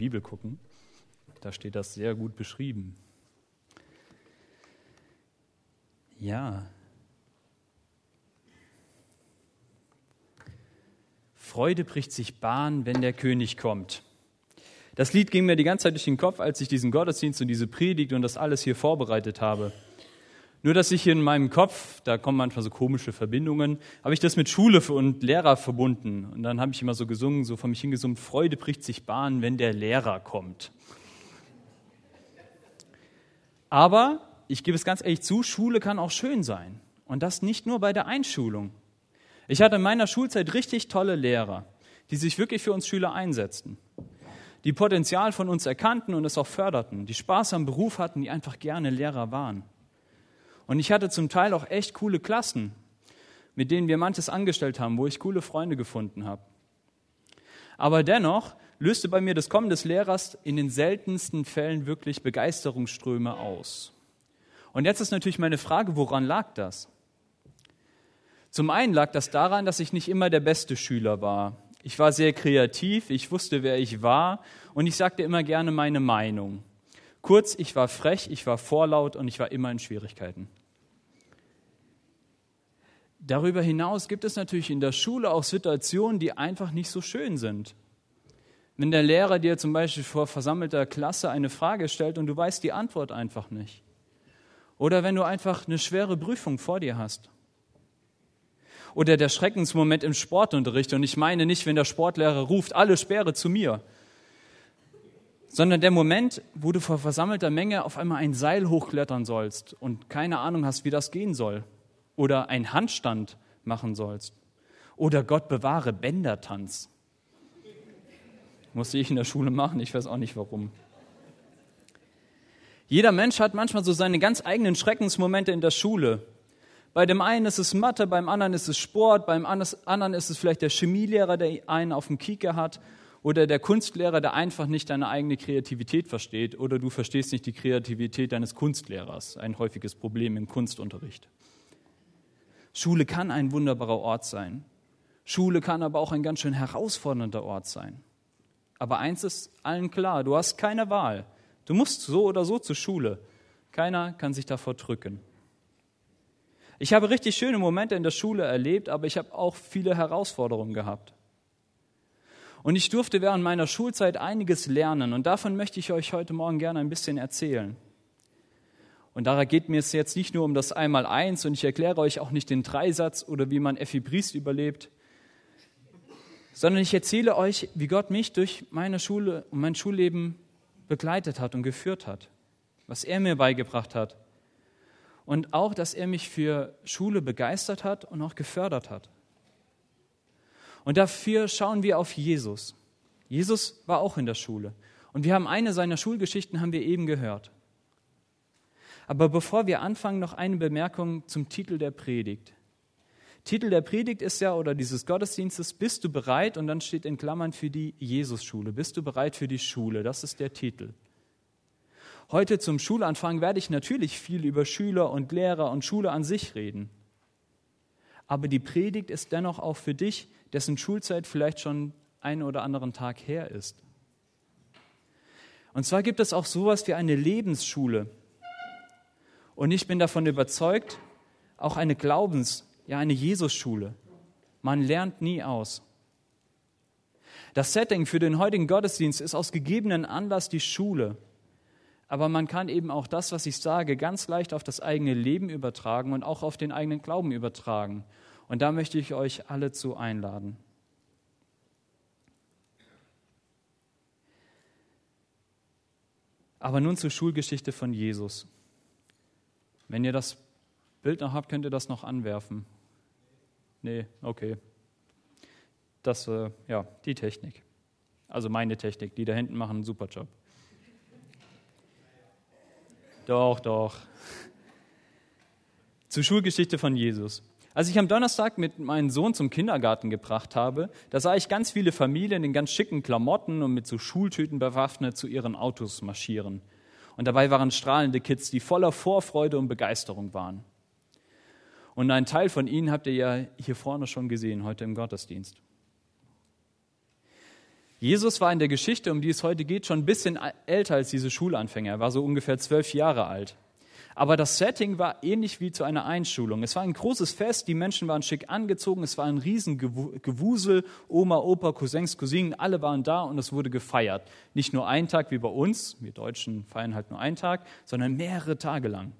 Bibel gucken. Da steht das sehr gut beschrieben. Ja. Freude bricht sich Bahn, wenn der König kommt. Das Lied ging mir die ganze Zeit durch den Kopf, als ich diesen Gottesdienst und diese Predigt und das alles hier vorbereitet habe. Nur, dass ich in meinem Kopf, da kommen manchmal so komische Verbindungen, habe ich das mit Schule und Lehrer verbunden. Und dann habe ich immer so gesungen, so von mich hingesummt, Freude bricht sich Bahn, wenn der Lehrer kommt. Aber ich gebe es ganz ehrlich zu, Schule kann auch schön sein. Und das nicht nur bei der Einschulung. Ich hatte in meiner Schulzeit richtig tolle Lehrer, die sich wirklich für uns Schüler einsetzten die Potenzial von uns erkannten und es auch förderten, die Spaß am Beruf hatten, die einfach gerne Lehrer waren. Und ich hatte zum Teil auch echt coole Klassen, mit denen wir manches angestellt haben, wo ich coole Freunde gefunden habe. Aber dennoch löste bei mir das Kommen des Lehrers in den seltensten Fällen wirklich Begeisterungsströme aus. Und jetzt ist natürlich meine Frage, woran lag das? Zum einen lag das daran, dass ich nicht immer der beste Schüler war. Ich war sehr kreativ, ich wusste, wer ich war und ich sagte immer gerne meine Meinung. Kurz, ich war frech, ich war vorlaut und ich war immer in Schwierigkeiten. Darüber hinaus gibt es natürlich in der Schule auch Situationen, die einfach nicht so schön sind. Wenn der Lehrer dir zum Beispiel vor versammelter Klasse eine Frage stellt und du weißt die Antwort einfach nicht. Oder wenn du einfach eine schwere Prüfung vor dir hast oder der Schreckensmoment im Sportunterricht. Und ich meine nicht, wenn der Sportlehrer ruft, alle Sperre zu mir, sondern der Moment, wo du vor versammelter Menge auf einmal ein Seil hochklettern sollst und keine Ahnung hast, wie das gehen soll. Oder einen Handstand machen sollst. Oder Gott bewahre Bändertanz. Musste ich in der Schule machen, ich weiß auch nicht warum. Jeder Mensch hat manchmal so seine ganz eigenen Schreckensmomente in der Schule. Bei dem einen ist es Mathe, beim anderen ist es Sport, beim anderen ist es vielleicht der Chemielehrer, der einen auf dem Kieker hat oder der Kunstlehrer, der einfach nicht deine eigene Kreativität versteht oder du verstehst nicht die Kreativität deines Kunstlehrers, ein häufiges Problem im Kunstunterricht. Schule kann ein wunderbarer Ort sein. Schule kann aber auch ein ganz schön herausfordernder Ort sein. Aber eins ist allen klar, du hast keine Wahl. Du musst so oder so zur Schule. Keiner kann sich davor drücken. Ich habe richtig schöne Momente in der Schule erlebt, aber ich habe auch viele Herausforderungen gehabt. Und ich durfte während meiner Schulzeit einiges lernen und davon möchte ich euch heute Morgen gerne ein bisschen erzählen. Und daher geht mir es jetzt nicht nur um das Einmaleins und ich erkläre euch auch nicht den Dreisatz oder wie man Effi Briest überlebt, sondern ich erzähle euch, wie Gott mich durch meine Schule und mein Schulleben begleitet hat und geführt hat, was er mir beigebracht hat und auch, dass er mich für Schule begeistert hat und auch gefördert hat. Und dafür schauen wir auf Jesus. Jesus war auch in der Schule. Und wir haben eine seiner Schulgeschichten haben wir eben gehört. Aber bevor wir anfangen, noch eine Bemerkung zum Titel der Predigt. Titel der Predigt ist ja, oder dieses Gottesdienstes, bist du bereit? Und dann steht in Klammern für die Jesusschule. Bist du bereit für die Schule? Das ist der Titel. Heute zum Schulanfang werde ich natürlich viel über Schüler und Lehrer und Schule an sich reden. Aber die Predigt ist dennoch auch für dich, dessen Schulzeit vielleicht schon einen oder anderen Tag her ist. Und zwar gibt es auch sowas wie eine Lebensschule. Und ich bin davon überzeugt, auch eine Glaubens-, ja eine Jesusschule. Man lernt nie aus. Das Setting für den heutigen Gottesdienst ist aus gegebenen Anlass die Schule aber man kann eben auch das, was ich sage, ganz leicht auf das eigene Leben übertragen und auch auf den eigenen Glauben übertragen. Und da möchte ich euch alle zu einladen. Aber nun zur Schulgeschichte von Jesus. Wenn ihr das Bild noch habt, könnt ihr das noch anwerfen. Nee, okay. Das, äh, ja, die Technik. Also meine Technik. Die da hinten machen einen super Job. Doch, doch. Zur Schulgeschichte von Jesus. Als ich am Donnerstag mit meinem Sohn zum Kindergarten gebracht habe, da sah ich ganz viele Familien in ganz schicken Klamotten und mit so Schultüten bewaffnet zu ihren Autos marschieren. Und dabei waren strahlende Kids, die voller Vorfreude und Begeisterung waren. Und einen Teil von ihnen habt ihr ja hier vorne schon gesehen, heute im Gottesdienst. Jesus war in der Geschichte, um die es heute geht, schon ein bisschen älter als diese Schulanfänger. Er war so ungefähr zwölf Jahre alt. Aber das Setting war ähnlich wie zu einer Einschulung. Es war ein großes Fest, die Menschen waren schick angezogen, es war ein Riesengewusel, Oma, Opa, Cousins, Cousinen, alle waren da und es wurde gefeiert. Nicht nur einen Tag wie bei uns, wir Deutschen feiern halt nur einen Tag, sondern mehrere Tage lang.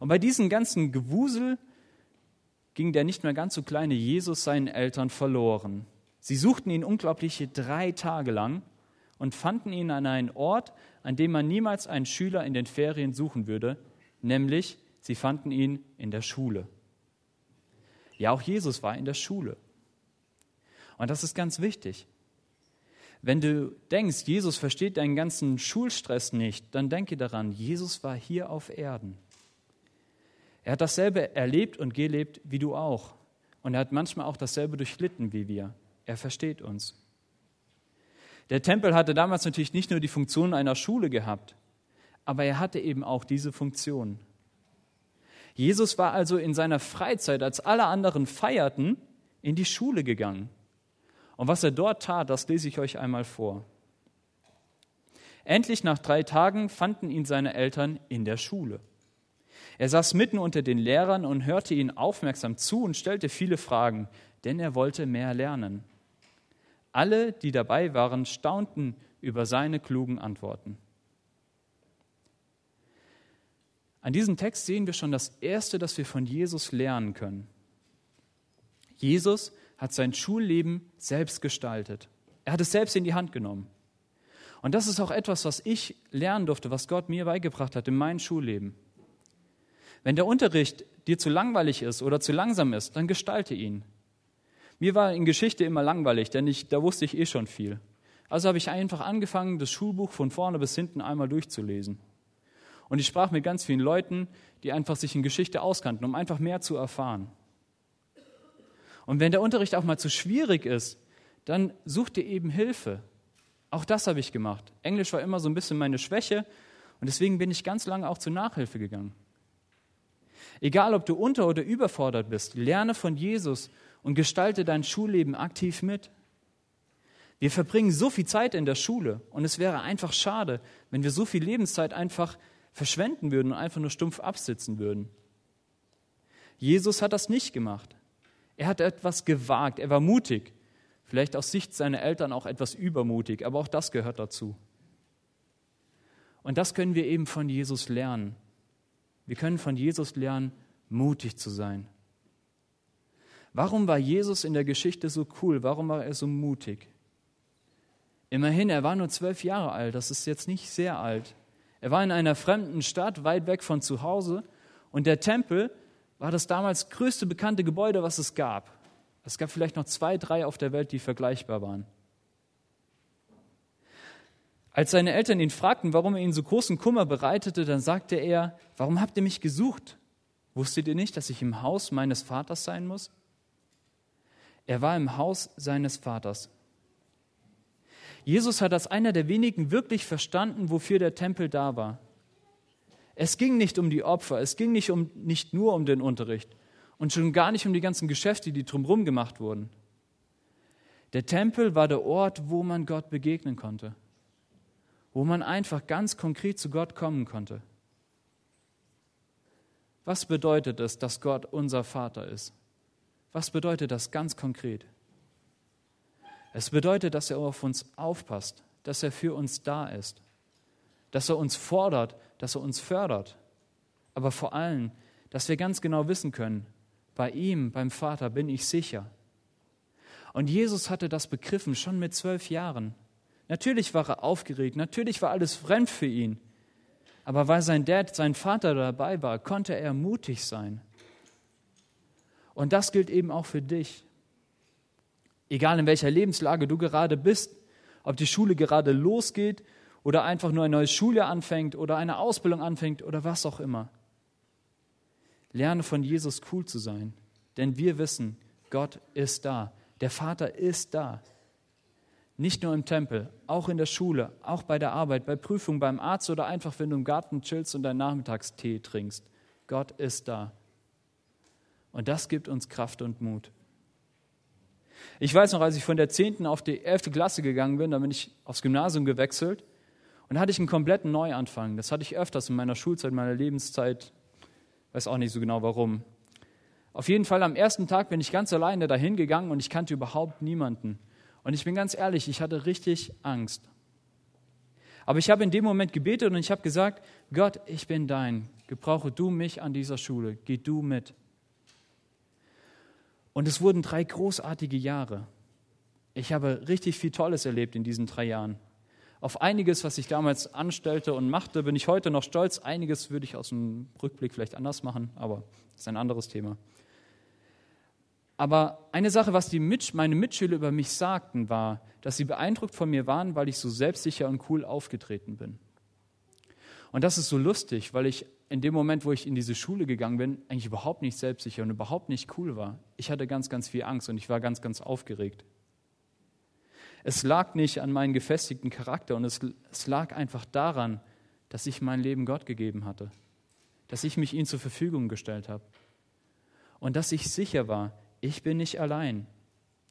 Und bei diesem ganzen Gewusel ging der nicht mehr ganz so kleine Jesus seinen Eltern verloren. Sie suchten ihn unglaubliche drei Tage lang und fanden ihn an einen Ort, an dem man niemals einen Schüler in den Ferien suchen würde, nämlich sie fanden ihn in der Schule. Ja, auch Jesus war in der Schule. Und das ist ganz wichtig. Wenn du denkst, Jesus versteht deinen ganzen Schulstress nicht, dann denke daran, Jesus war hier auf Erden. Er hat dasselbe erlebt und gelebt wie du auch. Und er hat manchmal auch dasselbe durchlitten wie wir. Er versteht uns. Der Tempel hatte damals natürlich nicht nur die Funktion einer Schule gehabt, aber er hatte eben auch diese Funktion. Jesus war also in seiner Freizeit, als alle anderen feierten, in die Schule gegangen. Und was er dort tat, das lese ich euch einmal vor. Endlich nach drei Tagen fanden ihn seine Eltern in der Schule. Er saß mitten unter den Lehrern und hörte ihnen aufmerksam zu und stellte viele Fragen, denn er wollte mehr lernen. Alle, die dabei waren, staunten über seine klugen Antworten. An diesem Text sehen wir schon das Erste, das wir von Jesus lernen können. Jesus hat sein Schulleben selbst gestaltet. Er hat es selbst in die Hand genommen. Und das ist auch etwas, was ich lernen durfte, was Gott mir beigebracht hat in meinem Schulleben. Wenn der Unterricht dir zu langweilig ist oder zu langsam ist, dann gestalte ihn. Mir war in Geschichte immer langweilig, denn ich, da wusste ich eh schon viel. Also habe ich einfach angefangen, das Schulbuch von vorne bis hinten einmal durchzulesen. Und ich sprach mit ganz vielen Leuten, die einfach sich in Geschichte auskannten, um einfach mehr zu erfahren. Und wenn der Unterricht auch mal zu schwierig ist, dann such dir eben Hilfe. Auch das habe ich gemacht. Englisch war immer so ein bisschen meine Schwäche und deswegen bin ich ganz lange auch zur Nachhilfe gegangen. Egal, ob du unter- oder überfordert bist, lerne von Jesus und gestalte dein Schulleben aktiv mit. Wir verbringen so viel Zeit in der Schule und es wäre einfach schade, wenn wir so viel Lebenszeit einfach verschwenden würden und einfach nur stumpf absitzen würden. Jesus hat das nicht gemacht. Er hat etwas gewagt, er war mutig, vielleicht aus Sicht seiner Eltern auch etwas übermutig, aber auch das gehört dazu. Und das können wir eben von Jesus lernen. Wir können von Jesus lernen, mutig zu sein. Warum war Jesus in der Geschichte so cool? Warum war er so mutig? Immerhin, er war nur zwölf Jahre alt, das ist jetzt nicht sehr alt. Er war in einer fremden Stadt, weit weg von zu Hause, und der Tempel war das damals größte bekannte Gebäude, was es gab. Es gab vielleicht noch zwei, drei auf der Welt, die vergleichbar waren. Als seine Eltern ihn fragten, warum er ihnen so großen Kummer bereitete, dann sagte er, warum habt ihr mich gesucht? Wusstet ihr nicht, dass ich im Haus meines Vaters sein muss? Er war im Haus seines Vaters. Jesus hat als einer der wenigen wirklich verstanden, wofür der Tempel da war. Es ging nicht um die Opfer, es ging nicht, um, nicht nur um den Unterricht und schon gar nicht um die ganzen Geschäfte, die drumherum gemacht wurden. Der Tempel war der Ort, wo man Gott begegnen konnte, wo man einfach ganz konkret zu Gott kommen konnte. Was bedeutet es, dass Gott unser Vater ist? Was bedeutet das ganz konkret? Es bedeutet, dass er auf uns aufpasst, dass er für uns da ist, dass er uns fordert, dass er uns fördert, aber vor allem, dass wir ganz genau wissen können, bei ihm, beim Vater bin ich sicher. Und Jesus hatte das begriffen schon mit zwölf Jahren. Natürlich war er aufgeregt, natürlich war alles fremd für ihn, aber weil sein Dad, sein Vater dabei war, konnte er mutig sein. Und das gilt eben auch für dich. Egal in welcher Lebenslage du gerade bist, ob die Schule gerade losgeht oder einfach nur ein neues Schuljahr anfängt oder eine Ausbildung anfängt oder was auch immer. Lerne von Jesus cool zu sein, denn wir wissen, Gott ist da. Der Vater ist da. Nicht nur im Tempel, auch in der Schule, auch bei der Arbeit, bei Prüfungen, beim Arzt oder einfach, wenn du im Garten chillst und deinen Nachmittagstee trinkst. Gott ist da. Und das gibt uns Kraft und Mut. Ich weiß noch, als ich von der 10. auf die 11. Klasse gegangen bin, da bin ich aufs Gymnasium gewechselt und hatte ich einen kompletten Neuanfang. Das hatte ich öfters in meiner Schulzeit, in meiner Lebenszeit. Weiß auch nicht so genau warum. Auf jeden Fall am ersten Tag bin ich ganz alleine dahin gegangen und ich kannte überhaupt niemanden. Und ich bin ganz ehrlich, ich hatte richtig Angst. Aber ich habe in dem Moment gebetet und ich habe gesagt, Gott, ich bin dein. Gebrauche du mich an dieser Schule. Geh du mit. Und es wurden drei großartige Jahre. Ich habe richtig viel Tolles erlebt in diesen drei Jahren. Auf einiges, was ich damals anstellte und machte, bin ich heute noch stolz. Einiges würde ich aus dem Rückblick vielleicht anders machen, aber das ist ein anderes Thema. Aber eine Sache, was die Mit meine Mitschüler über mich sagten, war, dass sie beeindruckt von mir waren, weil ich so selbstsicher und cool aufgetreten bin. Und das ist so lustig, weil ich in dem Moment, wo ich in diese Schule gegangen bin, eigentlich überhaupt nicht selbstsicher und überhaupt nicht cool war. Ich hatte ganz, ganz viel Angst und ich war ganz, ganz aufgeregt. Es lag nicht an meinem gefestigten Charakter und es, es lag einfach daran, dass ich mein Leben Gott gegeben hatte, dass ich mich ihm zur Verfügung gestellt habe und dass ich sicher war, ich bin nicht allein.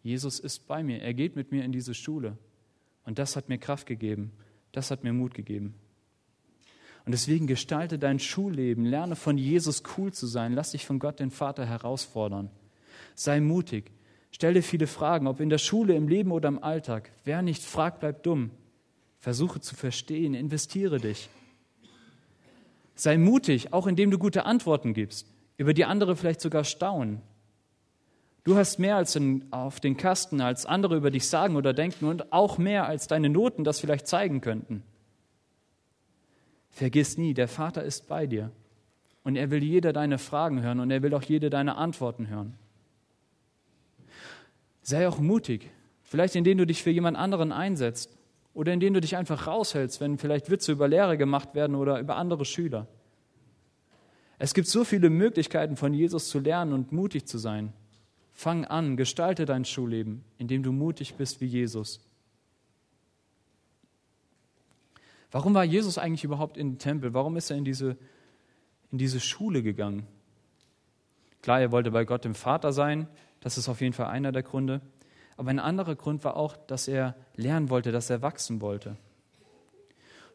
Jesus ist bei mir. Er geht mit mir in diese Schule. Und das hat mir Kraft gegeben. Das hat mir Mut gegeben. Und deswegen gestalte dein Schulleben. Lerne von Jesus cool zu sein. Lass dich von Gott, den Vater, herausfordern. Sei mutig. Stell dir viele Fragen, ob in der Schule, im Leben oder im Alltag. Wer nicht fragt, bleibt dumm. Versuche zu verstehen. Investiere dich. Sei mutig, auch indem du gute Antworten gibst, über die andere vielleicht sogar staunen. Du hast mehr als in, auf den Kasten, als andere über dich sagen oder denken und auch mehr als deine Noten das vielleicht zeigen könnten. Vergiss nie, der Vater ist bei dir und er will jede deine Fragen hören und er will auch jede deine Antworten hören. Sei auch mutig, vielleicht indem du dich für jemand anderen einsetzt oder indem du dich einfach raushältst, wenn vielleicht Witze über Lehre gemacht werden oder über andere Schüler. Es gibt so viele Möglichkeiten von Jesus zu lernen und mutig zu sein. Fang an, gestalte dein Schulleben, indem du mutig bist wie Jesus. Warum war Jesus eigentlich überhaupt in den Tempel? Warum ist er in diese, in diese Schule gegangen? Klar, er wollte bei Gott dem Vater sein, das ist auf jeden Fall einer der Gründe. Aber ein anderer Grund war auch, dass er lernen wollte, dass er wachsen wollte.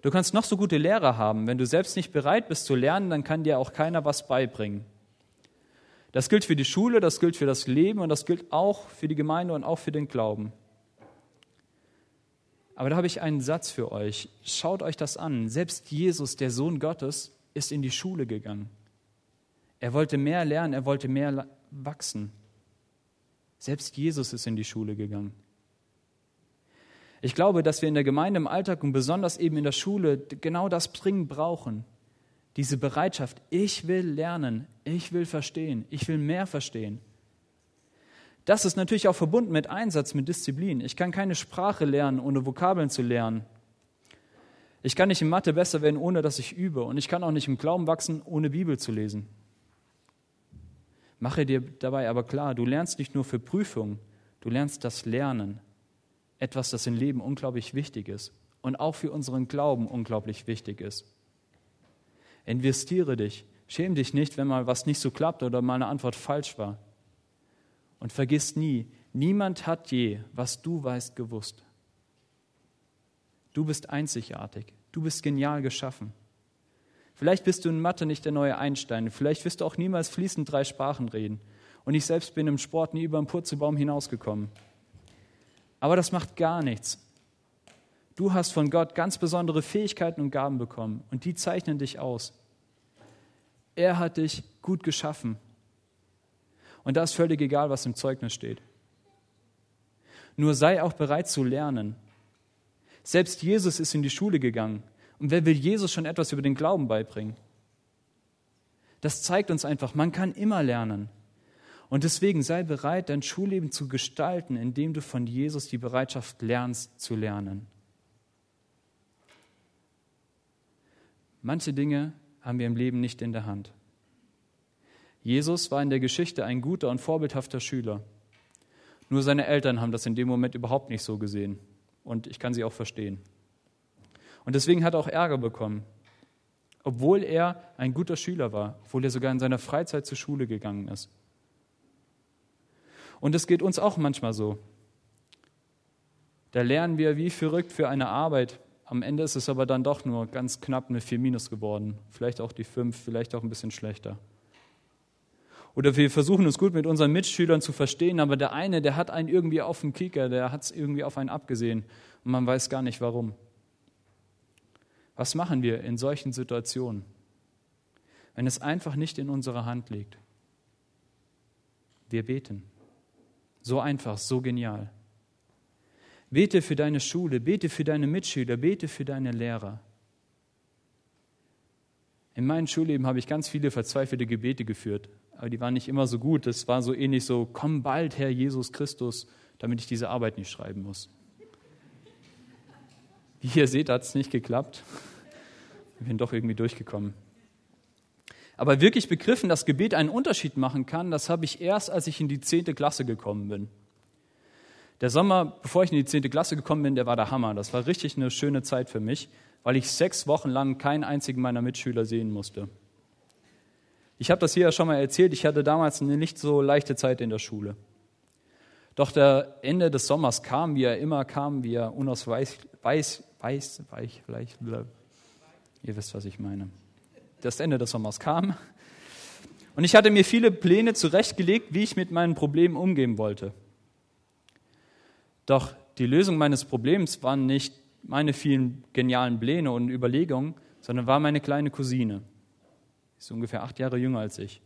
Du kannst noch so gute Lehrer haben, wenn du selbst nicht bereit bist zu lernen, dann kann dir auch keiner was beibringen. Das gilt für die Schule, das gilt für das Leben und das gilt auch für die Gemeinde und auch für den Glauben. Aber da habe ich einen Satz für euch. Schaut euch das an. Selbst Jesus, der Sohn Gottes, ist in die Schule gegangen. Er wollte mehr lernen, er wollte mehr wachsen. Selbst Jesus ist in die Schule gegangen. Ich glaube, dass wir in der Gemeinde im Alltag und besonders eben in der Schule genau das dringend brauchen diese Bereitschaft, ich will lernen, ich will verstehen, ich will mehr verstehen. Das ist natürlich auch verbunden mit Einsatz, mit Disziplin. Ich kann keine Sprache lernen, ohne Vokabeln zu lernen. Ich kann nicht in Mathe besser werden, ohne dass ich übe. Und ich kann auch nicht im Glauben wachsen, ohne Bibel zu lesen. Mache dir dabei aber klar, du lernst nicht nur für Prüfungen, du lernst das Lernen. Etwas, das im Leben unglaublich wichtig ist und auch für unseren Glauben unglaublich wichtig ist. Investiere dich. Schäm dich nicht, wenn mal was nicht so klappt oder mal eine Antwort falsch war. Und vergiss nie, niemand hat je, was du weißt, gewusst. Du bist einzigartig. Du bist genial geschaffen. Vielleicht bist du in Mathe nicht der neue Einstein. Vielleicht wirst du auch niemals fließend drei Sprachen reden. Und ich selbst bin im Sport nie über den Purzelbaum hinausgekommen. Aber das macht gar nichts. Du hast von Gott ganz besondere Fähigkeiten und Gaben bekommen und die zeichnen dich aus. Er hat dich gut geschaffen. Und da ist völlig egal, was im Zeugnis steht. Nur sei auch bereit zu lernen. Selbst Jesus ist in die Schule gegangen. Und wer will Jesus schon etwas über den Glauben beibringen? Das zeigt uns einfach, man kann immer lernen. Und deswegen sei bereit, dein Schulleben zu gestalten, indem du von Jesus die Bereitschaft lernst zu lernen. Manche Dinge haben wir im Leben nicht in der Hand. Jesus war in der Geschichte ein guter und vorbildhafter Schüler. Nur seine Eltern haben das in dem Moment überhaupt nicht so gesehen. Und ich kann sie auch verstehen. Und deswegen hat er auch Ärger bekommen. Obwohl er ein guter Schüler war, obwohl er sogar in seiner Freizeit zur Schule gegangen ist. Und es geht uns auch manchmal so. Da lernen wir wie verrückt für eine Arbeit. Am Ende ist es aber dann doch nur ganz knapp eine 4 minus geworden. Vielleicht auch die 5, vielleicht auch ein bisschen schlechter. Oder wir versuchen uns gut mit unseren Mitschülern zu verstehen, aber der eine, der hat einen irgendwie auf dem Kicker, der hat es irgendwie auf einen abgesehen und man weiß gar nicht warum. Was machen wir in solchen Situationen, wenn es einfach nicht in unserer Hand liegt? Wir beten. So einfach, so genial. Bete für deine Schule, bete für deine Mitschüler, bete für deine Lehrer. In meinem Schulleben habe ich ganz viele verzweifelte Gebete geführt, aber die waren nicht immer so gut. Das war so ähnlich so, komm bald, Herr Jesus Christus, damit ich diese Arbeit nicht schreiben muss. Wie ihr seht, hat es nicht geklappt. Ich bin doch irgendwie durchgekommen. Aber wirklich begriffen, dass Gebet einen Unterschied machen kann, das habe ich erst, als ich in die zehnte Klasse gekommen bin. Der Sommer, bevor ich in die zehnte Klasse gekommen bin, der war der Hammer. Das war richtig eine schöne Zeit für mich, weil ich sechs Wochen lang keinen einzigen meiner Mitschüler sehen musste. Ich habe das hier ja schon mal erzählt, ich hatte damals eine nicht so leichte Zeit in der Schule. Doch der Ende des Sommers kam, wie er immer kam, wie er unausweichlich, weiß, weiß, weich, vielleicht, ihr wisst, was ich meine. Das Ende des Sommers kam und ich hatte mir viele Pläne zurechtgelegt, wie ich mit meinen Problemen umgehen wollte. Doch die Lösung meines Problems waren nicht meine vielen genialen Pläne und Überlegungen, sondern war meine kleine Cousine. Sie ist ungefähr acht Jahre jünger als ich.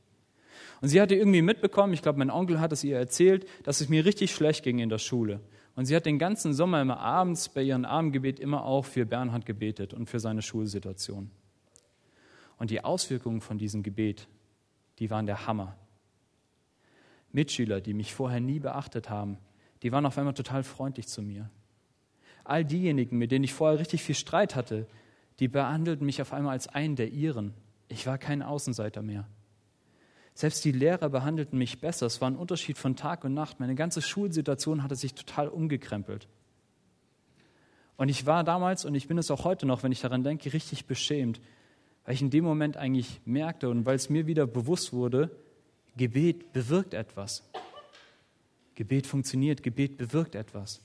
Und sie hatte irgendwie mitbekommen, ich glaube, mein Onkel hat es ihr erzählt, dass es mir richtig schlecht ging in der Schule. Und sie hat den ganzen Sommer immer abends bei ihrem Abendgebet immer auch für Bernhard gebetet und für seine Schulsituation. Und die Auswirkungen von diesem Gebet, die waren der Hammer. Mitschüler, die mich vorher nie beachtet haben, die waren auf einmal total freundlich zu mir. All diejenigen, mit denen ich vorher richtig viel Streit hatte, die behandelten mich auf einmal als einen der ihren. Ich war kein Außenseiter mehr. Selbst die Lehrer behandelten mich besser. Es war ein Unterschied von Tag und Nacht. Meine ganze Schulsituation hatte sich total umgekrempelt. Und ich war damals, und ich bin es auch heute noch, wenn ich daran denke, richtig beschämt, weil ich in dem Moment eigentlich merkte und weil es mir wieder bewusst wurde, Gebet bewirkt etwas. Gebet funktioniert, Gebet bewirkt etwas.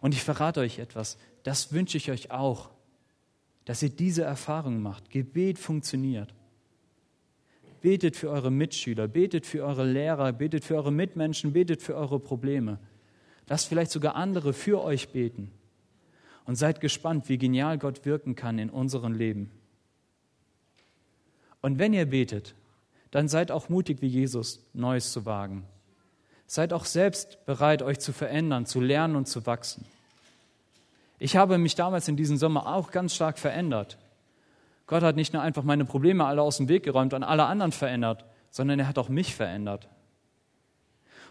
Und ich verrate euch etwas, das wünsche ich euch auch, dass ihr diese Erfahrung macht. Gebet funktioniert. Betet für eure Mitschüler, betet für eure Lehrer, betet für eure Mitmenschen, betet für eure Probleme. Lasst vielleicht sogar andere für euch beten. Und seid gespannt, wie genial Gott wirken kann in unserem Leben. Und wenn ihr betet, dann seid auch mutig wie Jesus, Neues zu wagen. Seid auch selbst bereit, euch zu verändern, zu lernen und zu wachsen. Ich habe mich damals in diesem Sommer auch ganz stark verändert. Gott hat nicht nur einfach meine Probleme alle aus dem Weg geräumt und alle anderen verändert, sondern er hat auch mich verändert.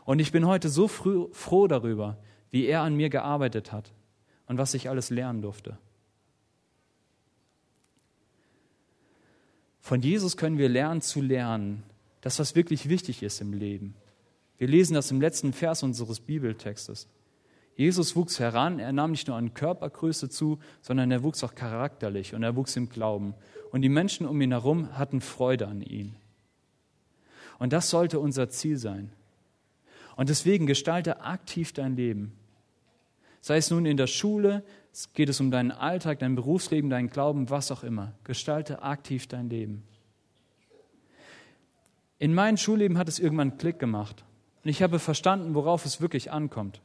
Und ich bin heute so früh, froh darüber, wie er an mir gearbeitet hat und was ich alles lernen durfte. Von Jesus können wir lernen zu lernen, das, was wirklich wichtig ist im Leben. Wir lesen das im letzten Vers unseres Bibeltextes. Jesus wuchs heran, er nahm nicht nur an Körpergröße zu, sondern er wuchs auch charakterlich und er wuchs im Glauben. Und die Menschen um ihn herum hatten Freude an ihm. Und das sollte unser Ziel sein. Und deswegen gestalte aktiv dein Leben. Sei es nun in der Schule, geht es um deinen Alltag, dein Berufsleben, deinen Glauben, was auch immer. Gestalte aktiv dein Leben. In meinem Schulleben hat es irgendwann Klick gemacht. Und ich habe verstanden, worauf es wirklich ankommt.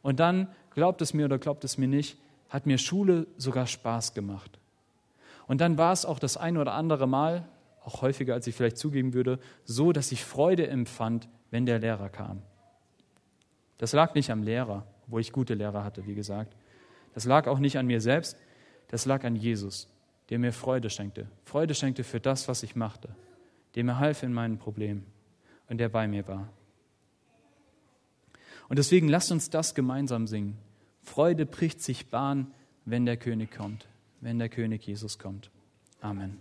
Und dann, glaubt es mir oder glaubt es mir nicht, hat mir Schule sogar Spaß gemacht. Und dann war es auch das ein oder andere Mal, auch häufiger als ich vielleicht zugeben würde, so, dass ich Freude empfand, wenn der Lehrer kam. Das lag nicht am Lehrer, wo ich gute Lehrer hatte, wie gesagt. Das lag auch nicht an mir selbst, das lag an Jesus, der mir Freude schenkte. Freude schenkte für das, was ich machte, der mir half in meinen Problemen und der bei mir war. Und deswegen lasst uns das gemeinsam singen. Freude bricht sich Bahn, wenn der König kommt, wenn der König Jesus kommt. Amen.